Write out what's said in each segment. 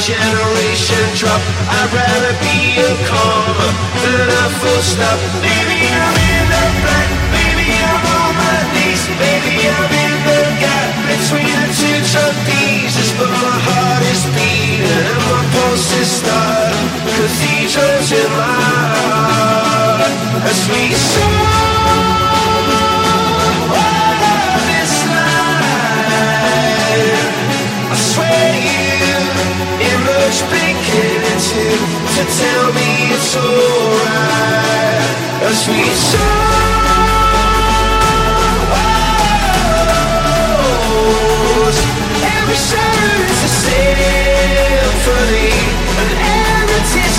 generation drop. I'd rather be a comma than a full stop. Maybe I'm in the black, maybe I'm on my knees. Maybe I'm in the gap between the two trapezes. But my heart is beating and my pulse is starting Cathedrals in my heart. As we soar much beginning to to tell me it's alright. A sweet sorrows. Every sorrow is a symphony, an errant is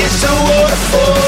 It's a waterfall.